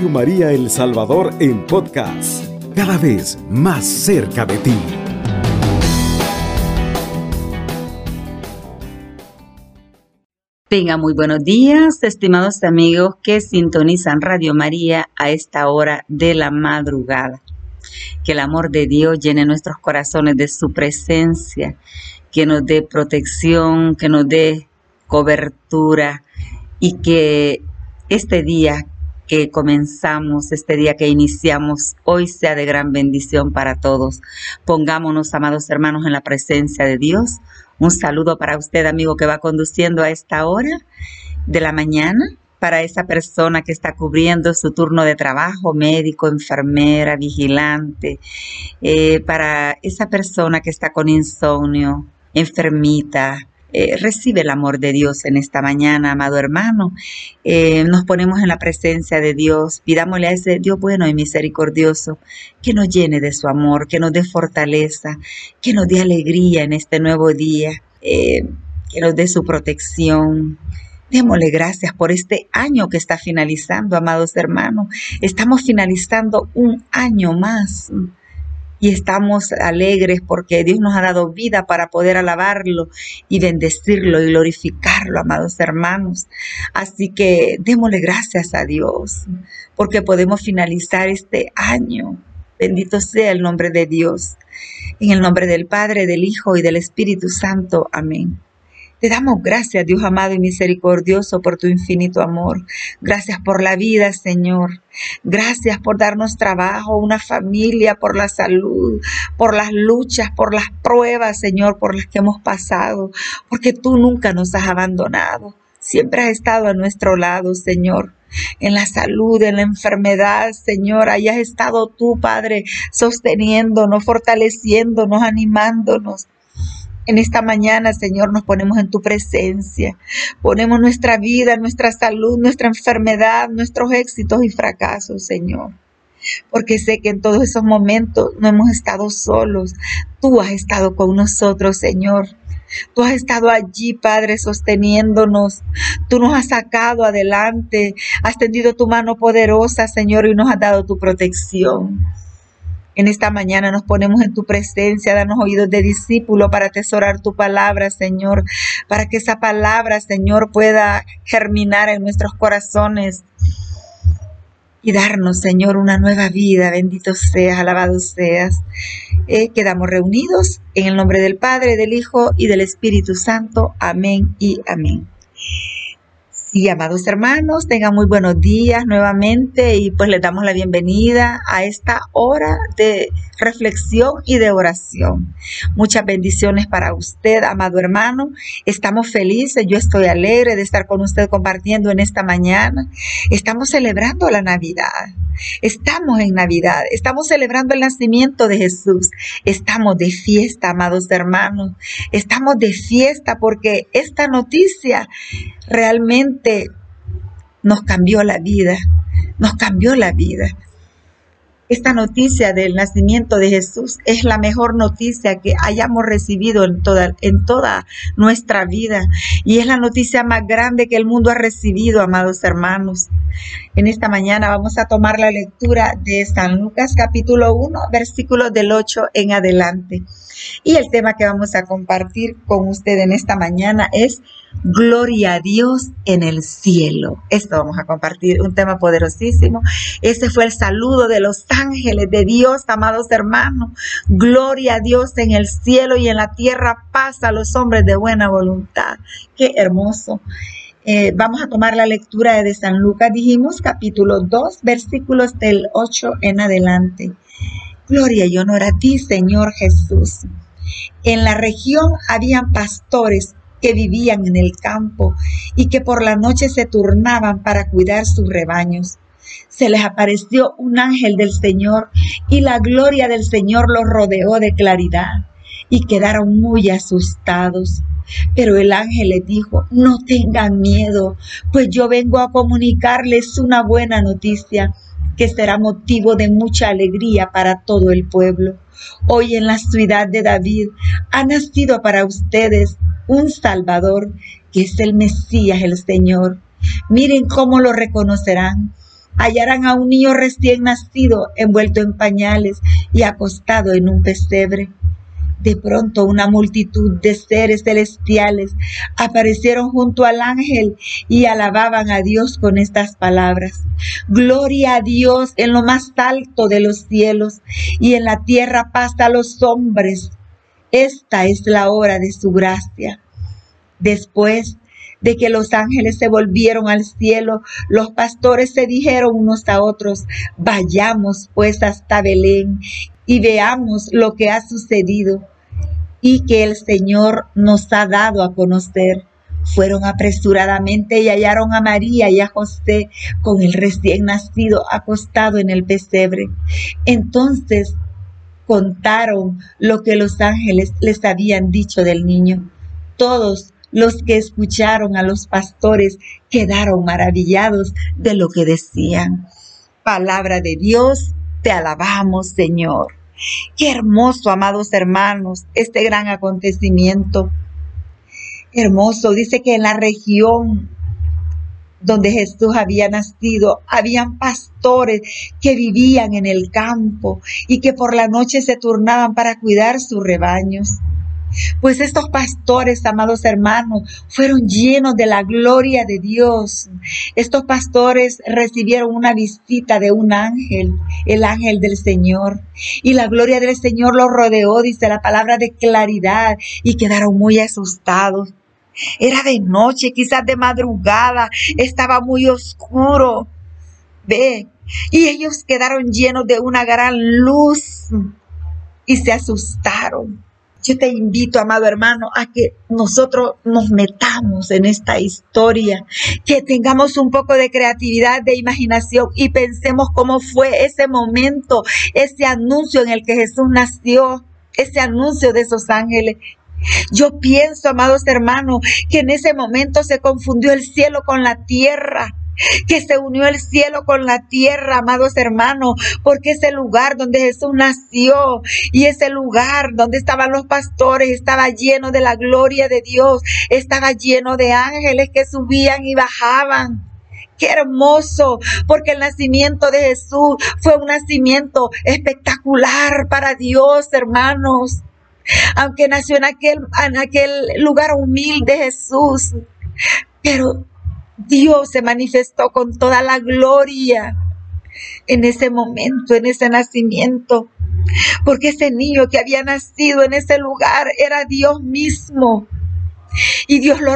Radio María El Salvador en podcast, cada vez más cerca de ti. Tenga muy buenos días, estimados amigos que sintonizan Radio María a esta hora de la madrugada. Que el amor de Dios llene nuestros corazones de su presencia, que nos dé protección, que nos dé cobertura y que este día que comenzamos, este día que iniciamos, hoy sea de gran bendición para todos. Pongámonos, amados hermanos, en la presencia de Dios. Un saludo para usted, amigo, que va conduciendo a esta hora de la mañana, para esa persona que está cubriendo su turno de trabajo, médico, enfermera, vigilante, eh, para esa persona que está con insomnio, enfermita, eh, recibe el amor de Dios en esta mañana, amado hermano. Eh, nos ponemos en la presencia de Dios, pidámosle a ese Dios bueno y misericordioso que nos llene de su amor, que nos dé fortaleza, que nos dé alegría en este nuevo día, eh, que nos dé su protección. Démosle gracias por este año que está finalizando, amados hermanos. Estamos finalizando un año más y estamos alegres porque Dios nos ha dado vida para poder alabarlo y bendecirlo y glorificarlo, amados hermanos. Así que démosle gracias a Dios porque podemos finalizar este año. Bendito sea el nombre de Dios. En el nombre del Padre, del Hijo y del Espíritu Santo. Amén. Te damos gracias, Dios amado y misericordioso, por tu infinito amor. Gracias por la vida, Señor. Gracias por darnos trabajo, una familia, por la salud, por las luchas, por las pruebas, Señor, por las que hemos pasado, porque tú nunca nos has abandonado. Siempre has estado a nuestro lado, Señor en la salud, en la enfermedad, Señor. Ahí has estado tú, Padre, sosteniéndonos, fortaleciéndonos, animándonos. En esta mañana, Señor, nos ponemos en tu presencia. Ponemos nuestra vida, nuestra salud, nuestra enfermedad, nuestros éxitos y fracasos, Señor. Porque sé que en todos esos momentos no hemos estado solos. Tú has estado con nosotros, Señor. Tú has estado allí, Padre, sosteniéndonos. Tú nos has sacado adelante. Has tendido tu mano poderosa, Señor, y nos has dado tu protección. En esta mañana nos ponemos en tu presencia, danos oídos de discípulo para atesorar tu palabra, Señor, para que esa palabra, Señor, pueda germinar en nuestros corazones y darnos, Señor, una nueva vida. Bendito seas, alabado seas. Eh, quedamos reunidos en el nombre del Padre, del Hijo y del Espíritu Santo. Amén y amén. Y amados hermanos, tengan muy buenos días nuevamente y pues les damos la bienvenida a esta hora de reflexión y de oración. Muchas bendiciones para usted, amado hermano. Estamos felices, yo estoy alegre de estar con usted compartiendo en esta mañana. Estamos celebrando la Navidad. Estamos en Navidad, estamos celebrando el nacimiento de Jesús. Estamos de fiesta, amados hermanos. Estamos de fiesta porque esta noticia realmente nos cambió la vida, nos cambió la vida. Esta noticia del nacimiento de Jesús es la mejor noticia que hayamos recibido en toda, en toda nuestra vida y es la noticia más grande que el mundo ha recibido, amados hermanos. En esta mañana vamos a tomar la lectura de San Lucas capítulo 1, versículos del 8 en adelante. Y el tema que vamos a compartir con usted en esta mañana es Gloria a Dios en el cielo. Esto vamos a compartir, un tema poderosísimo. Ese fue el saludo de los ángeles de Dios, amados hermanos. Gloria a Dios en el cielo y en la tierra, paz a los hombres de buena voluntad. Qué hermoso. Eh, vamos a tomar la lectura de San Lucas, dijimos, capítulo 2, versículos del 8 en adelante. Gloria y honor a ti, Señor Jesús. En la región habían pastores que vivían en el campo y que por la noche se turnaban para cuidar sus rebaños. Se les apareció un ángel del Señor y la gloria del Señor los rodeó de claridad y quedaron muy asustados. Pero el ángel les dijo, no tengan miedo, pues yo vengo a comunicarles una buena noticia que será motivo de mucha alegría para todo el pueblo. Hoy en la ciudad de David ha nacido para ustedes un Salvador, que es el Mesías, el Señor. Miren cómo lo reconocerán. hallarán a un niño recién nacido envuelto en pañales y acostado en un pesebre. De pronto una multitud de seres celestiales aparecieron junto al ángel y alababan a Dios con estas palabras. Gloria a Dios en lo más alto de los cielos y en la tierra paz a los hombres. Esta es la hora de su gracia. Después de que los ángeles se volvieron al cielo, los pastores se dijeron unos a otros, vayamos pues hasta Belén y veamos lo que ha sucedido y que el Señor nos ha dado a conocer. Fueron apresuradamente y hallaron a María y a José con el recién nacido acostado en el pesebre. Entonces contaron lo que los ángeles les habían dicho del niño. Todos los que escucharon a los pastores quedaron maravillados de lo que decían. Palabra de Dios, te alabamos, Señor. Qué hermoso, amados hermanos, este gran acontecimiento. Hermoso, dice que en la región donde Jesús había nacido, habían pastores que vivían en el campo y que por la noche se turnaban para cuidar sus rebaños. Pues estos pastores, amados hermanos, fueron llenos de la gloria de Dios. Estos pastores recibieron una visita de un ángel, el ángel del Señor. Y la gloria del Señor los rodeó, dice la palabra de claridad, y quedaron muy asustados. Era de noche, quizás de madrugada, estaba muy oscuro. Ve, y ellos quedaron llenos de una gran luz y se asustaron. Yo te invito, amado hermano, a que nosotros nos metamos en esta historia, que tengamos un poco de creatividad, de imaginación y pensemos cómo fue ese momento, ese anuncio en el que Jesús nació, ese anuncio de esos ángeles. Yo pienso, amados hermanos, que en ese momento se confundió el cielo con la tierra que se unió el cielo con la tierra, amados hermanos, porque ese lugar donde Jesús nació y ese lugar donde estaban los pastores estaba lleno de la gloria de Dios, estaba lleno de ángeles que subían y bajaban. Qué hermoso, porque el nacimiento de Jesús fue un nacimiento espectacular para Dios, hermanos. Aunque nació en aquel, en aquel lugar humilde Jesús, pero Dios se manifestó con toda la gloria en ese momento, en ese nacimiento. Porque ese niño que había nacido en ese lugar era Dios mismo. Y Dios lo,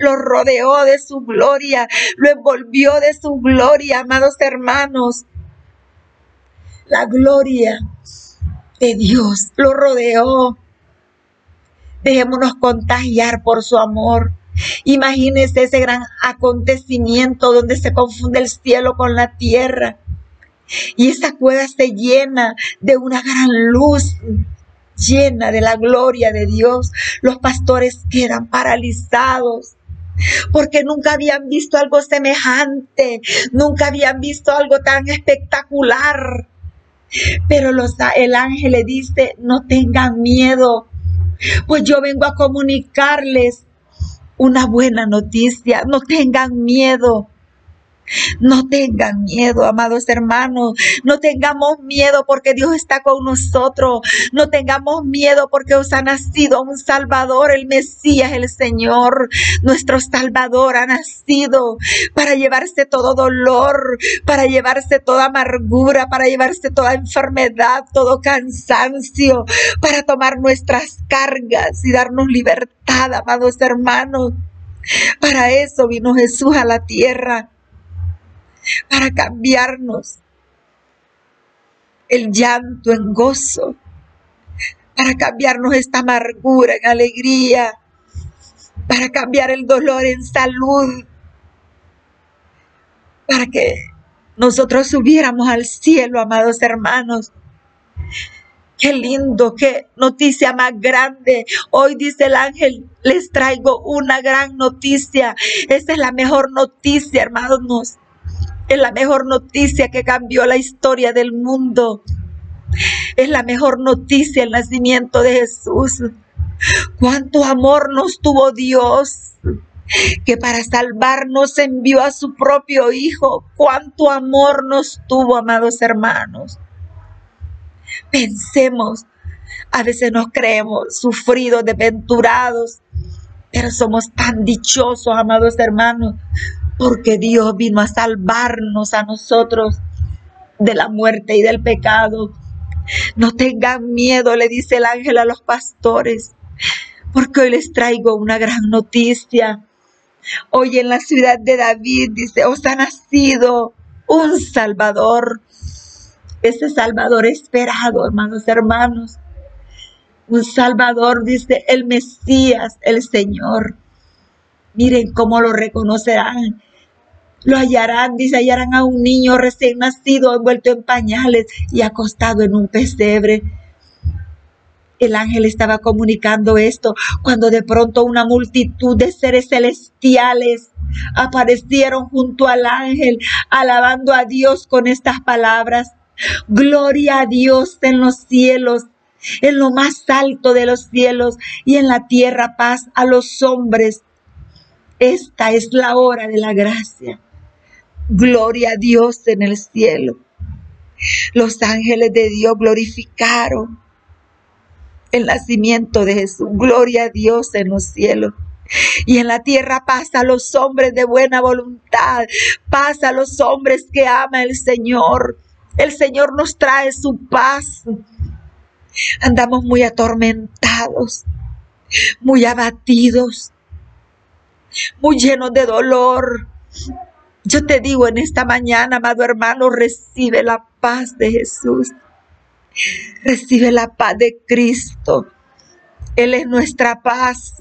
lo, rodeó de su gloria, lo envolvió de su gloria, amados hermanos. La gloria de Dios lo rodeó. Dejémonos contagiar por su amor. Imagínese ese gran acontecimiento donde se confunde el cielo con la tierra. Y esa cueva se llena de una gran luz, llena de la gloria de Dios. Los pastores quedan paralizados porque nunca habían visto algo semejante, nunca habían visto algo tan espectacular. Pero los, el ángel le dice, no tengan miedo, pues yo vengo a comunicarles una buena noticia. No tengan miedo. No tengan miedo, amados hermanos. No tengamos miedo porque Dios está con nosotros. No tengamos miedo porque os ha nacido un Salvador, el Mesías, el Señor. Nuestro Salvador ha nacido para llevarse todo dolor, para llevarse toda amargura, para llevarse toda enfermedad, todo cansancio, para tomar nuestras cargas y darnos libertad, amados hermanos. Para eso vino Jesús a la tierra para cambiarnos el llanto en gozo, para cambiarnos esta amargura en alegría, para cambiar el dolor en salud, para que nosotros subiéramos al cielo, amados hermanos. Qué lindo, qué noticia más grande. Hoy dice el ángel, les traigo una gran noticia. Esta es la mejor noticia, hermanos. Es la mejor noticia que cambió la historia del mundo. Es la mejor noticia el nacimiento de Jesús. Cuánto amor nos tuvo Dios. que para salvarnos envió a su propio Hijo. Cuánto amor nos tuvo, amados hermanos. Pensemos, a veces nos creemos sufridos, desventurados, pero somos tan dichosos, amados hermanos, porque Dios vino a salvarnos a nosotros de la muerte y del pecado. No tengan miedo, le dice el ángel a los pastores, porque hoy les traigo una gran noticia. Hoy en la ciudad de David, dice, os ha nacido un Salvador. Ese Salvador esperado, hermanos, hermanos. Un Salvador, dice el Mesías, el Señor. Miren cómo lo reconocerán lo hallarán, dice, hallarán a un niño recién nacido envuelto en pañales y acostado en un pesebre. El ángel estaba comunicando esto cuando de pronto una multitud de seres celestiales aparecieron junto al ángel, alabando a Dios con estas palabras. Gloria a Dios en los cielos, en lo más alto de los cielos y en la tierra paz a los hombres. Esta es la hora de la gracia. Gloria a Dios en el cielo. Los ángeles de Dios glorificaron el nacimiento de Jesús. Gloria a Dios en los cielos. Y en la tierra pasa a los hombres de buena voluntad, pasa a los hombres que ama el Señor. El Señor nos trae su paz. Andamos muy atormentados, muy abatidos, muy llenos de dolor, yo te digo en esta mañana, amado hermano, recibe la paz de Jesús. Recibe la paz de Cristo. Él es nuestra paz.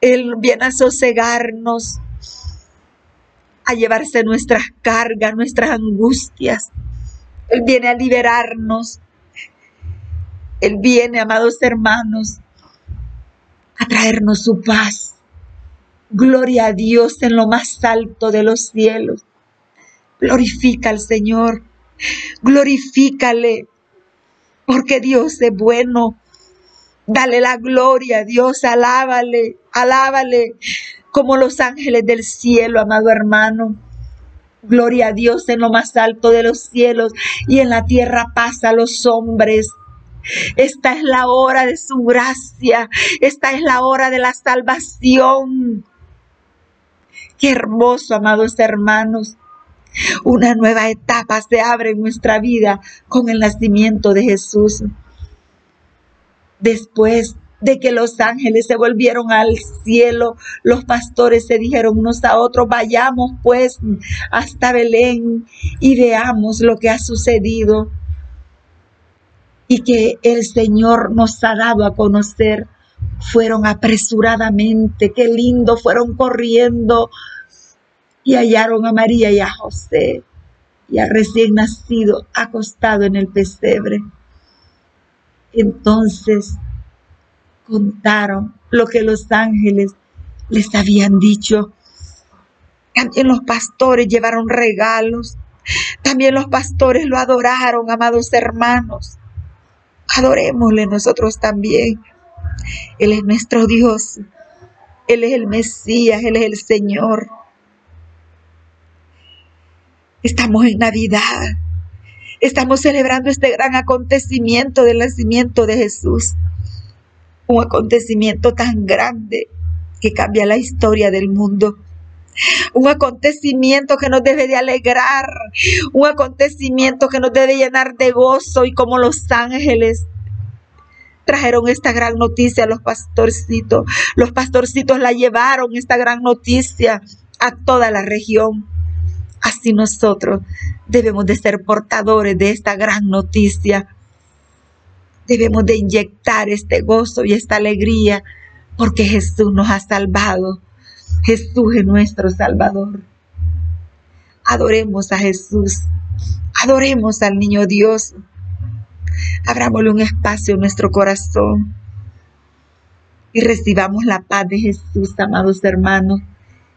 Él viene a sosegarnos, a llevarse nuestras cargas, nuestras angustias. Él viene a liberarnos. Él viene, amados hermanos, a traernos su paz. Gloria a Dios en lo más alto de los cielos. Glorifica al Señor. Glorifícale. Porque Dios es bueno. Dale la gloria a Dios. Alábale. Alábale. Como los ángeles del cielo, amado hermano. Gloria a Dios en lo más alto de los cielos y en la tierra pasa a los hombres. Esta es la hora de su gracia. Esta es la hora de la salvación. Qué hermoso, amados hermanos. Una nueva etapa se abre en nuestra vida con el nacimiento de Jesús. Después de que los ángeles se volvieron al cielo, los pastores se dijeron unos a otros, vayamos pues hasta Belén y veamos lo que ha sucedido y que el Señor nos ha dado a conocer. Fueron apresuradamente, qué lindo, fueron corriendo y hallaron a María y a José y al recién nacido acostado en el pesebre. Entonces contaron lo que los ángeles les habían dicho. También los pastores llevaron regalos. También los pastores lo adoraron, amados hermanos. Adorémosle nosotros también. Él es nuestro Dios. Él es el Mesías, Él es el Señor. Estamos en Navidad. Estamos celebrando este gran acontecimiento del nacimiento de Jesús. Un acontecimiento tan grande que cambia la historia del mundo. Un acontecimiento que nos debe de alegrar, un acontecimiento que nos debe llenar de gozo y como los ángeles trajeron esta gran noticia a los pastorcitos. Los pastorcitos la llevaron esta gran noticia a toda la región. Así nosotros debemos de ser portadores de esta gran noticia. Debemos de inyectar este gozo y esta alegría porque Jesús nos ha salvado. Jesús es nuestro Salvador. Adoremos a Jesús. Adoremos al niño Dios. Abrámosle un espacio en nuestro corazón y recibamos la paz de Jesús, amados hermanos.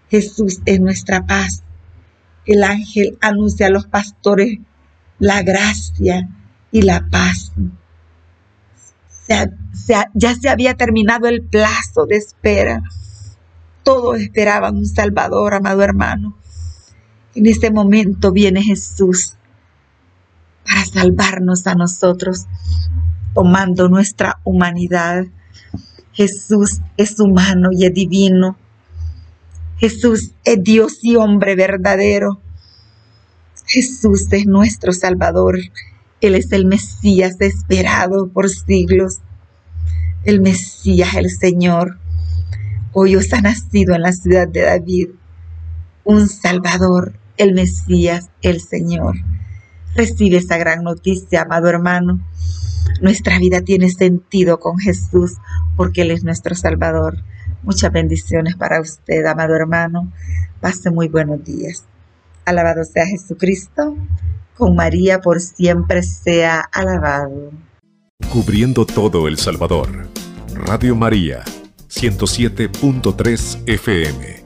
Jesús es nuestra paz el ángel anuncia a los pastores la gracia y la paz. ya se había terminado el plazo de espera. Todos esperaban un Salvador, amado hermano. En este momento viene Jesús para salvarnos a nosotros, tomando nuestra humanidad. Jesús es humano y es divino. Jesús es Dios y hombre verdadero. Jesús es nuestro Salvador. Él es el Mesías esperado por siglos. El Mesías, el Señor. Hoy os ha nacido en la ciudad de David un Salvador, el Mesías, el Señor. Recibe esa gran noticia, amado hermano. Nuestra vida tiene sentido con Jesús porque Él es nuestro Salvador. Muchas bendiciones para usted, amado hermano. Pase muy buenos días. Alabado sea Jesucristo. Con María por siempre sea alabado. Cubriendo todo El Salvador. Radio María, 107.3 FM.